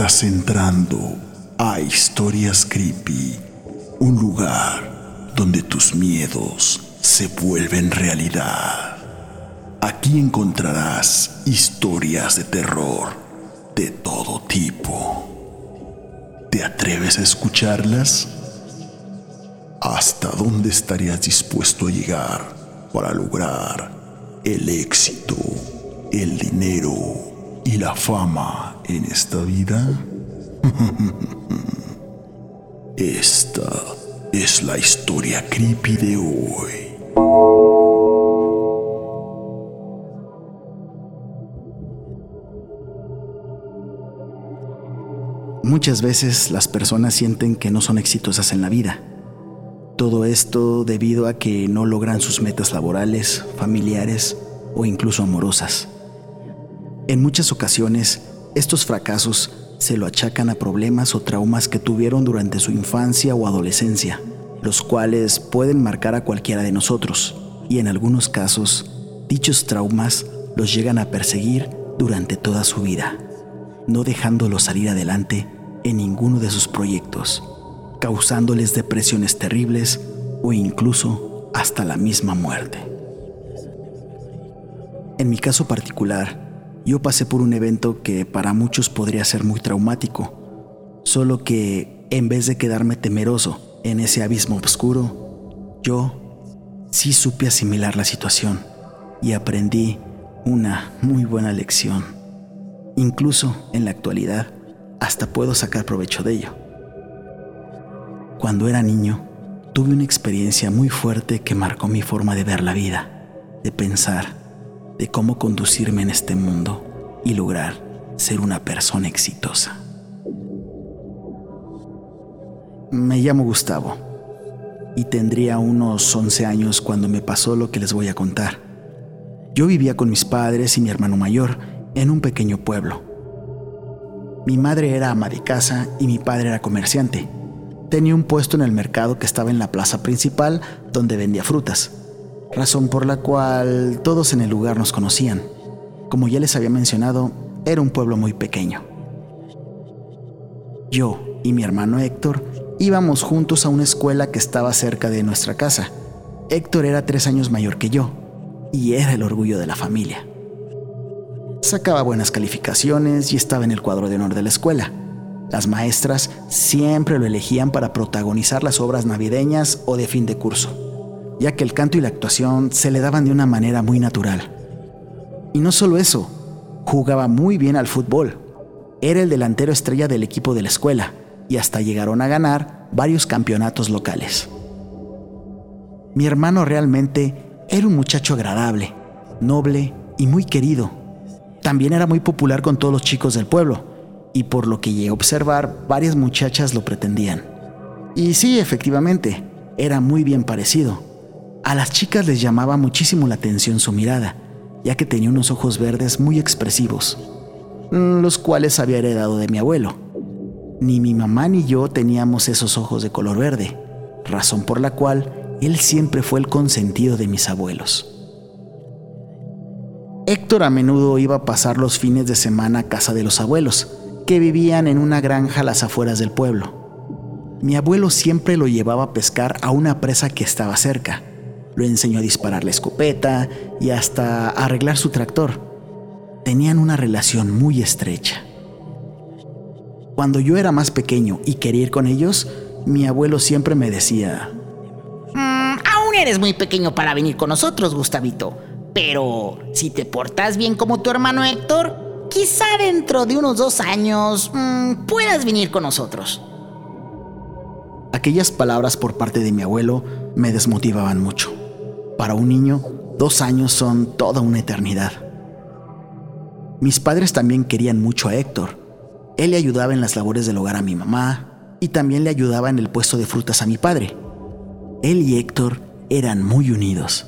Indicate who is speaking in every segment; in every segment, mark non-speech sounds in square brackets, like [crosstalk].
Speaker 1: Estás entrando a Historias Creepy, un lugar donde tus miedos se vuelven realidad. Aquí encontrarás historias de terror de todo tipo. ¿Te atreves a escucharlas? ¿Hasta dónde estarías dispuesto a llegar para lograr el éxito, el dinero y la fama en esta vida? [laughs] Esta es la historia creepy de hoy.
Speaker 2: Muchas veces las personas sienten que no son exitosas en la vida. Todo esto debido a que no logran sus metas laborales, familiares o incluso amorosas. En muchas ocasiones, estos fracasos se lo achacan a problemas o traumas que tuvieron durante su infancia o adolescencia, los cuales pueden marcar a cualquiera de nosotros, y en algunos casos, dichos traumas los llegan a perseguir durante toda su vida, no dejándolos salir adelante en ninguno de sus proyectos, causándoles depresiones terribles o incluso hasta la misma muerte. En mi caso particular, yo pasé por un evento que para muchos podría ser muy traumático, solo que en vez de quedarme temeroso en ese abismo oscuro, yo sí supe asimilar la situación y aprendí una muy buena lección. Incluso en la actualidad, hasta puedo sacar provecho de ello. Cuando era niño, tuve una experiencia muy fuerte que marcó mi forma de ver la vida, de pensar, de cómo conducirme en este mundo y lograr ser una persona exitosa. Me llamo Gustavo y tendría unos 11 años cuando me pasó lo que les voy a contar. Yo vivía con mis padres y mi hermano mayor en un pequeño pueblo mi madre era ama de casa y mi padre era comerciante. Tenía un puesto en el mercado que estaba en la plaza principal donde vendía frutas, razón por la cual todos en el lugar nos conocían. Como ya les había mencionado, era un pueblo muy pequeño. Yo y mi hermano Héctor íbamos juntos a una escuela que estaba cerca de nuestra casa. Héctor era tres años mayor que yo y era el orgullo de la familia. Sacaba buenas calificaciones y estaba en el cuadro de honor de la escuela. Las maestras siempre lo elegían para protagonizar las obras navideñas o de fin de curso, ya que el canto y la actuación se le daban de una manera muy natural. Y no solo eso, jugaba muy bien al fútbol. Era el delantero estrella del equipo de la escuela y hasta llegaron a ganar varios campeonatos locales. Mi hermano realmente era un muchacho agradable, noble y muy querido también era muy popular con todos los chicos del pueblo, y por lo que llegué a observar, varias muchachas lo pretendían. Y sí, efectivamente, era muy bien parecido. A las chicas les llamaba muchísimo la atención su mirada, ya que tenía unos ojos verdes muy expresivos, mm, los cuales había heredado de mi abuelo. Ni mi mamá ni yo teníamos esos ojos de color verde, razón por la cual él siempre fue el consentido de mis abuelos. Héctor a menudo iba a pasar los fines de semana a casa de los abuelos, que vivían en una granja a las afueras del pueblo. Mi abuelo siempre lo llevaba a pescar a una presa que estaba cerca. Lo enseñó a disparar la escopeta y hasta a arreglar su tractor. Tenían una relación muy estrecha. Cuando yo era más pequeño y quería ir con ellos, mi abuelo siempre me decía,
Speaker 3: mm, aún eres muy pequeño para venir con nosotros, Gustavito. Pero si te portas bien como tu hermano Héctor, quizá dentro de unos dos años mm, puedas venir con nosotros.
Speaker 2: Aquellas palabras por parte de mi abuelo me desmotivaban mucho. Para un niño, dos años son toda una eternidad. Mis padres también querían mucho a Héctor. Él le ayudaba en las labores del hogar a mi mamá y también le ayudaba en el puesto de frutas a mi padre. Él y Héctor eran muy unidos.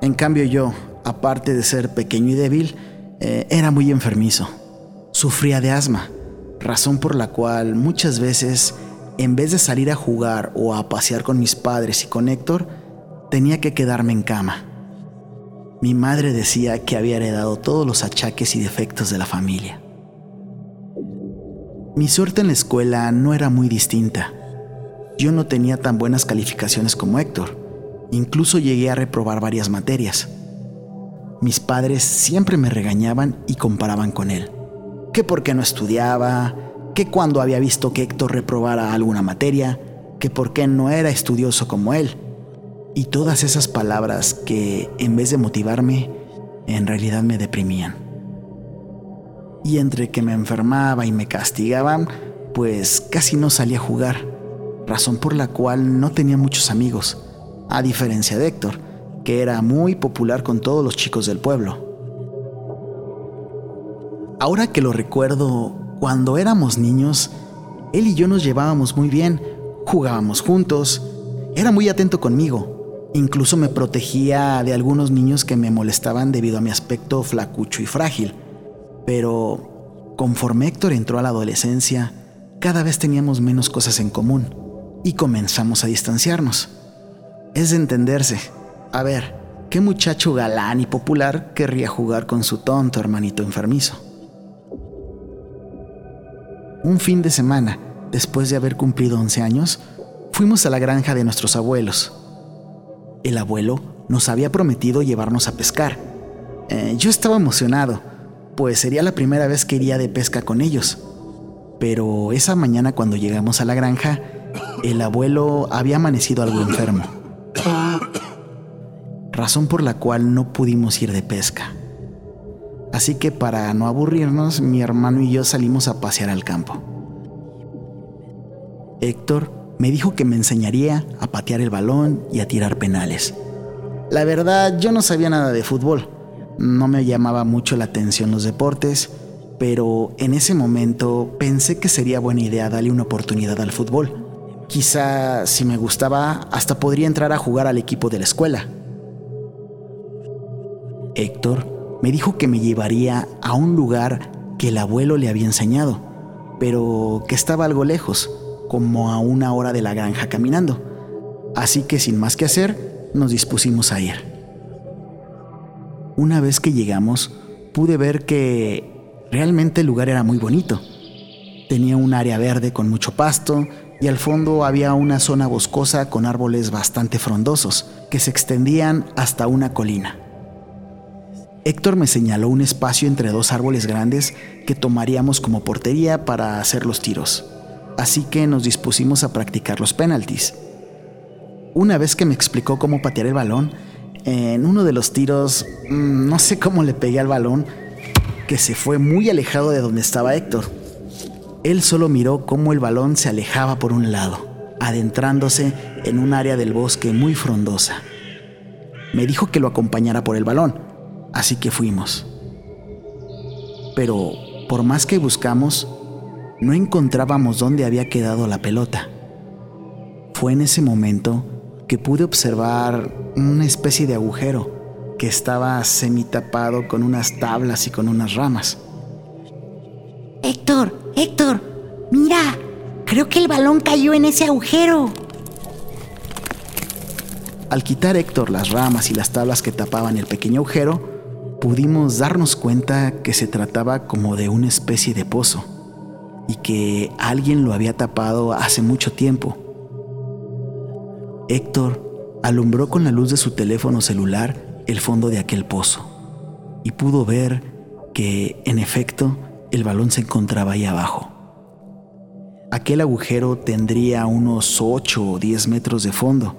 Speaker 2: En cambio yo, aparte de ser pequeño y débil, eh, era muy enfermizo. Sufría de asma, razón por la cual muchas veces, en vez de salir a jugar o a pasear con mis padres y con Héctor, tenía que quedarme en cama. Mi madre decía que había heredado todos los achaques y defectos de la familia. Mi suerte en la escuela no era muy distinta. Yo no tenía tan buenas calificaciones como Héctor. Incluso llegué a reprobar varias materias. Mis padres siempre me regañaban y comparaban con él. Que porque no estudiaba, que cuando había visto que Héctor reprobara alguna materia, que porque no era estudioso como él. Y todas esas palabras que, en vez de motivarme, en realidad me deprimían y entre que me enfermaba y me castigaban, pues casi no salía a jugar, razón por la cual no tenía muchos amigos, a diferencia de Héctor, que era muy popular con todos los chicos del pueblo. Ahora que lo recuerdo, cuando éramos niños, él y yo nos llevábamos muy bien, jugábamos juntos, era muy atento conmigo, incluso me protegía de algunos niños que me molestaban debido a mi aspecto flacucho y frágil pero conforme Héctor entró a la adolescencia, cada vez teníamos menos cosas en común y comenzamos a distanciarnos. Es de entenderse. A ver, ¿qué muchacho galán y popular querría jugar con su tonto hermanito enfermizo? Un fin de semana, después de haber cumplido 11 años, fuimos a la granja de nuestros abuelos. El abuelo nos había prometido llevarnos a pescar. Eh, yo estaba emocionado pues sería la primera vez que iría de pesca con ellos. Pero esa mañana cuando llegamos a la granja, el abuelo había amanecido algo enfermo. Razón por la cual no pudimos ir de pesca. Así que para no aburrirnos, mi hermano y yo salimos a pasear al campo. Héctor me dijo que me enseñaría a patear el balón y a tirar penales. La verdad, yo no sabía nada de fútbol no me llamaba mucho la atención los deportes, pero en ese momento pensé que sería buena idea darle una oportunidad al fútbol. Quizá si me gustaba, hasta podría entrar a jugar al equipo de la escuela. Héctor me dijo que me llevaría a un lugar que el abuelo le había enseñado, pero que estaba algo lejos, como a una hora de la granja caminando. Así que sin más que hacer, nos dispusimos a ir. Una vez que llegamos, pude ver que realmente el lugar era muy bonito. Tenía un área verde con mucho pasto y al fondo había una zona boscosa con árboles bastante frondosos que se extendían hasta una colina. Héctor me señaló un espacio entre dos árboles grandes que tomaríamos como portería para hacer los tiros. Así que nos dispusimos a practicar los penaltis. Una vez que me explicó cómo patear el balón, en uno de los tiros, mm, no sé cómo le pegué al balón, que se fue muy alejado de donde estaba Héctor. Él solo miró cómo el balón se alejaba por un lado, adentrándose en un área del bosque muy frondosa. Me dijo que lo acompañara por el balón, así que fuimos. Pero por más que buscamos, no encontrábamos dónde había quedado la pelota. Fue en ese momento que pude observar una especie de agujero que estaba semitapado con unas tablas y con unas ramas.
Speaker 3: Héctor, Héctor, mira, creo que el balón cayó en ese agujero.
Speaker 2: Al quitar Héctor las ramas y las tablas que tapaban el pequeño agujero, pudimos darnos cuenta que se trataba como de una especie de pozo y que alguien lo había tapado hace mucho tiempo Héctor alumbró con la luz de su teléfono celular el fondo de aquel pozo y pudo ver que, en efecto, el balón se encontraba ahí abajo. Aquel agujero tendría unos 8 o 10 metros de fondo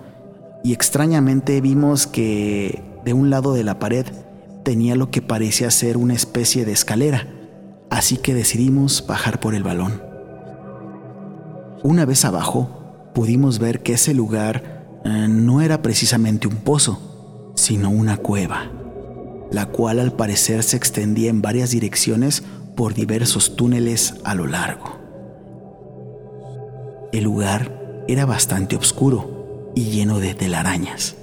Speaker 2: y extrañamente vimos que de un lado de la pared tenía lo que parecía ser una especie de escalera, así que decidimos bajar por el balón. Una vez abajo, pudimos ver que ese lugar eh, no era precisamente un pozo, sino una cueva, la cual al parecer se extendía en varias direcciones por diversos túneles a lo largo. El lugar era bastante oscuro y lleno de telarañas.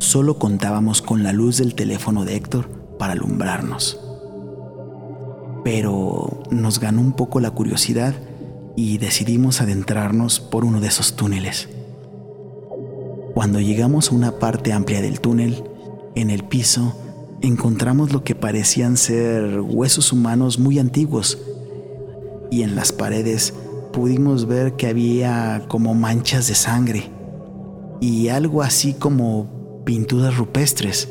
Speaker 2: Solo contábamos con la luz del teléfono de Héctor para alumbrarnos. Pero nos ganó un poco la curiosidad y decidimos adentrarnos por uno de esos túneles. Cuando llegamos a una parte amplia del túnel, en el piso encontramos lo que parecían ser huesos humanos muy antiguos. y en las paredes pudimos ver que había como manchas de sangre y algo así como pinturas rupestres,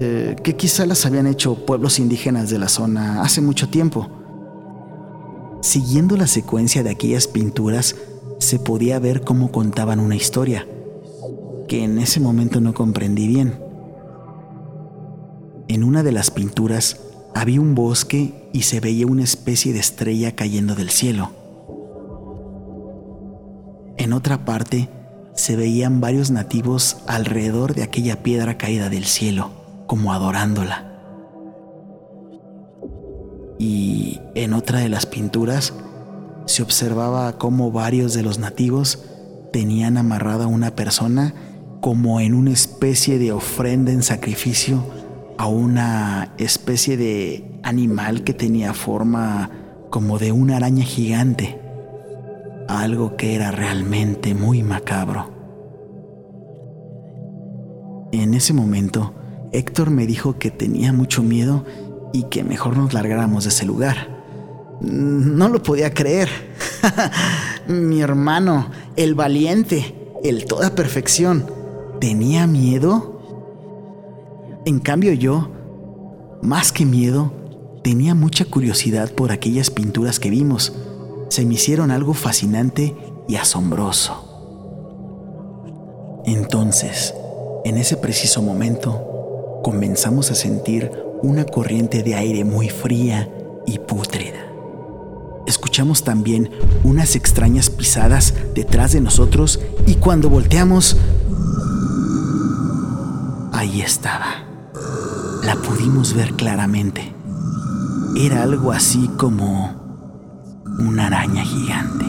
Speaker 2: eh, que quizá las habían hecho pueblos indígenas de la zona hace mucho tiempo. Siguiendo la secuencia de aquellas pinturas, se podía ver cómo contaban una historia, que en ese momento no comprendí bien. En una de las pinturas había un bosque y se veía una especie de estrella cayendo del cielo. En otra parte se veían varios nativos alrededor de aquella piedra caída del cielo, como adorándola. Y en otra de las pinturas se observaba cómo varios de los nativos tenían amarrada a una persona como en una especie de ofrenda en sacrificio a una especie de animal que tenía forma como de una araña gigante, algo que era realmente muy macabro. En ese momento, Héctor me dijo que tenía mucho miedo y que mejor nos largáramos de ese lugar. No lo podía creer. [laughs] Mi hermano, el valiente, el toda perfección, ¿tenía miedo? En cambio yo, más que miedo, tenía mucha curiosidad por aquellas pinturas que vimos. Se me hicieron algo fascinante y asombroso. Entonces, en ese preciso momento, comenzamos a sentir una corriente de aire muy fría y pútrida. Escuchamos también unas extrañas pisadas detrás de nosotros y cuando volteamos, ahí estaba. La pudimos ver claramente. Era algo así como una araña gigante,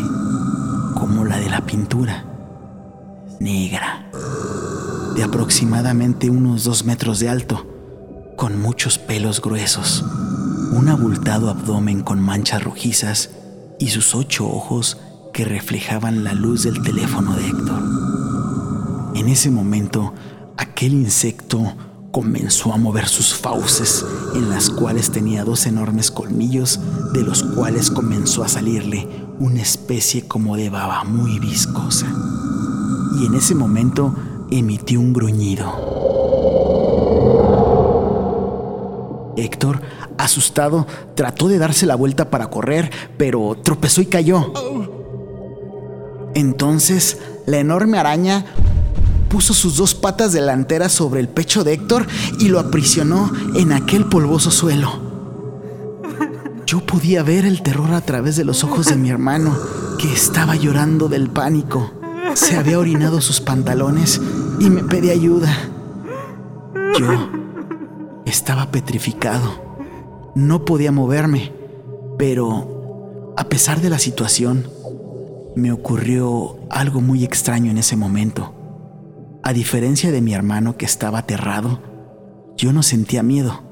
Speaker 2: como la de la pintura, negra, de aproximadamente unos dos metros de alto con muchos pelos gruesos, un abultado abdomen con manchas rojizas y sus ocho ojos que reflejaban la luz del teléfono de Héctor. En ese momento, aquel insecto comenzó a mover sus fauces, en las cuales tenía dos enormes colmillos, de los cuales comenzó a salirle una especie como de baba muy viscosa. Y en ese momento emitió un gruñido. Héctor, asustado, trató de darse la vuelta para correr, pero tropezó y cayó. Entonces, la enorme araña puso sus dos patas delanteras sobre el pecho de Héctor y lo aprisionó en aquel polvoso suelo. Yo podía ver el terror a través de los ojos de mi hermano, que estaba llorando del pánico. Se había orinado sus pantalones y me pedía ayuda. Yo estaba petrificado. No podía moverme, pero a pesar de la situación, me ocurrió algo muy extraño en ese momento. A diferencia de mi hermano que estaba aterrado, yo no sentía miedo.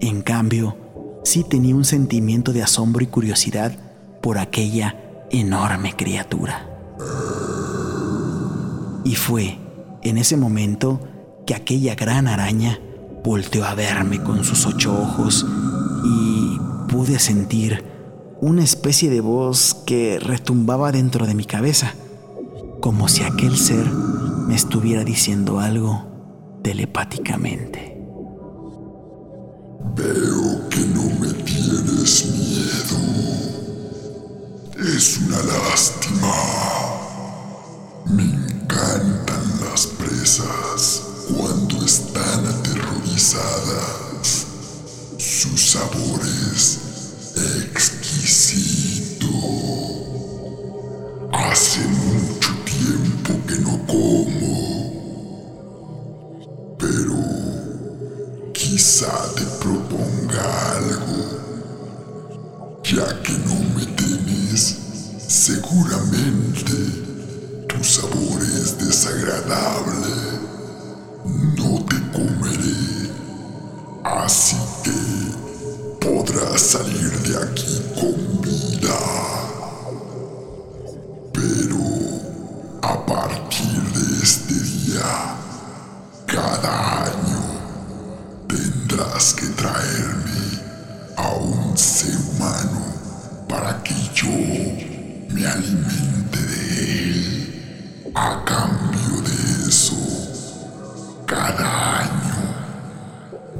Speaker 2: En cambio, sí tenía un sentimiento de asombro y curiosidad por aquella enorme criatura. Y fue en ese momento que aquella gran araña Volteó a verme con sus ocho ojos y pude sentir una especie de voz que retumbaba dentro de mi cabeza, como si aquel ser me estuviera diciendo algo telepáticamente.
Speaker 1: Veo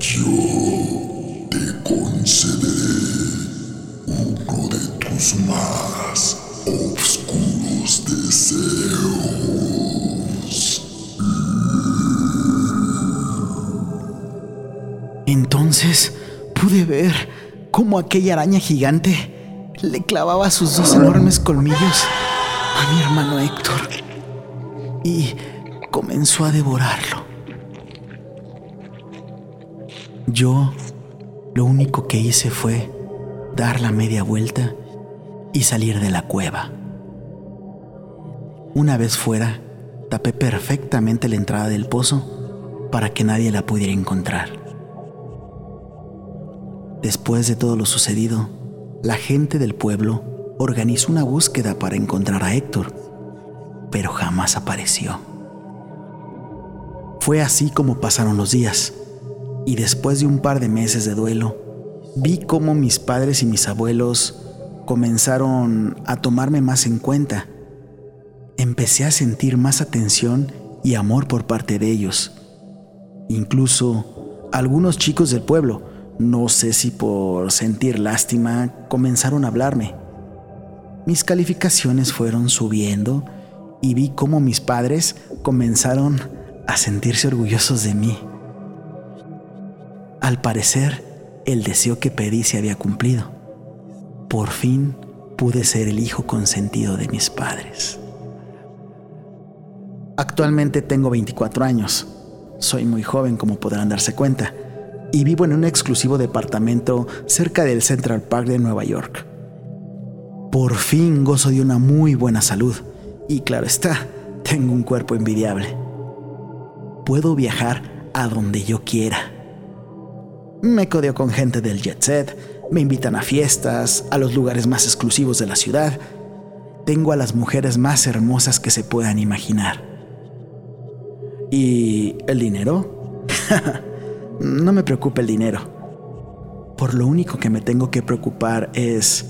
Speaker 1: yo te concederé uno de tus más oscuros deseos.
Speaker 2: Entonces pude ver cómo aquella araña gigante le clavaba sus dos enormes colmillos a mi hermano Héctor y comenzó a devorarlo. Yo lo único que hice fue dar la media vuelta y salir de la cueva. Una vez fuera, tapé perfectamente la entrada del pozo para que nadie la pudiera encontrar. Después de todo lo sucedido, la gente del pueblo organizó una búsqueda para encontrar a Héctor, pero jamás apareció. Fue así como pasaron los días, y después de un par de meses de duelo, vi cómo mis padres y mis abuelos comenzaron a tomarme más en cuenta. Empecé a sentir más atención y amor por parte de ellos. Incluso algunos chicos del pueblo, no sé si por sentir lástima, comenzaron a hablarme. Mis calificaciones fueron subiendo y vi cómo mis padres comenzaron a sentirse orgullosos de mí. Al parecer, el deseo que pedí se había cumplido. Por fin pude ser el hijo consentido de mis padres. Actualmente tengo 24 años. Soy muy joven como podrán darse cuenta y vivo en un exclusivo departamento cerca del Central Park de Nueva York. Por fin gozo de una muy buena salud y claro está, tengo un cuerpo envidiable. Puedo viajar a donde yo quiera me codeo con gente del jet set, me invitan a fiestas, a los lugares más exclusivos de la ciudad. Tengo a las mujeres más hermosas que se puedan imaginar. ¿Y el dinero? [laughs] no me preocupa el dinero. Por lo único que me tengo que preocupar es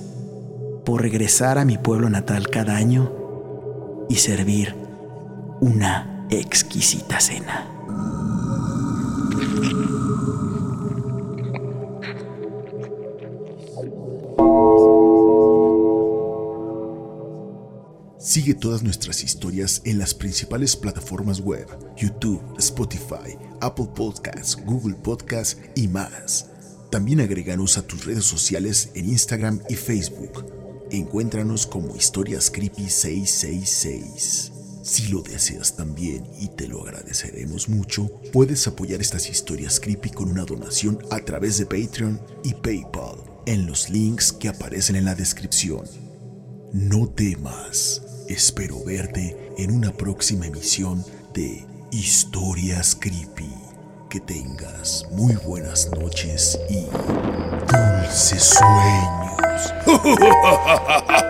Speaker 2: por regresar a mi pueblo natal cada año y servir una exquisita cena.
Speaker 4: Sigue todas nuestras historias en las principales plataformas web, YouTube, Spotify, Apple Podcasts, Google Podcasts y más. También agreganos a tus redes sociales en Instagram y Facebook. Encuéntranos como Historias Creepy 666. Si lo deseas también y te lo agradeceremos mucho, puedes apoyar estas historias creepy con una donación a través de Patreon y PayPal en los links que aparecen en la descripción. No temas Espero verte en una próxima emisión de Historias Creepy. Que tengas muy buenas noches y dulces sueños. [laughs]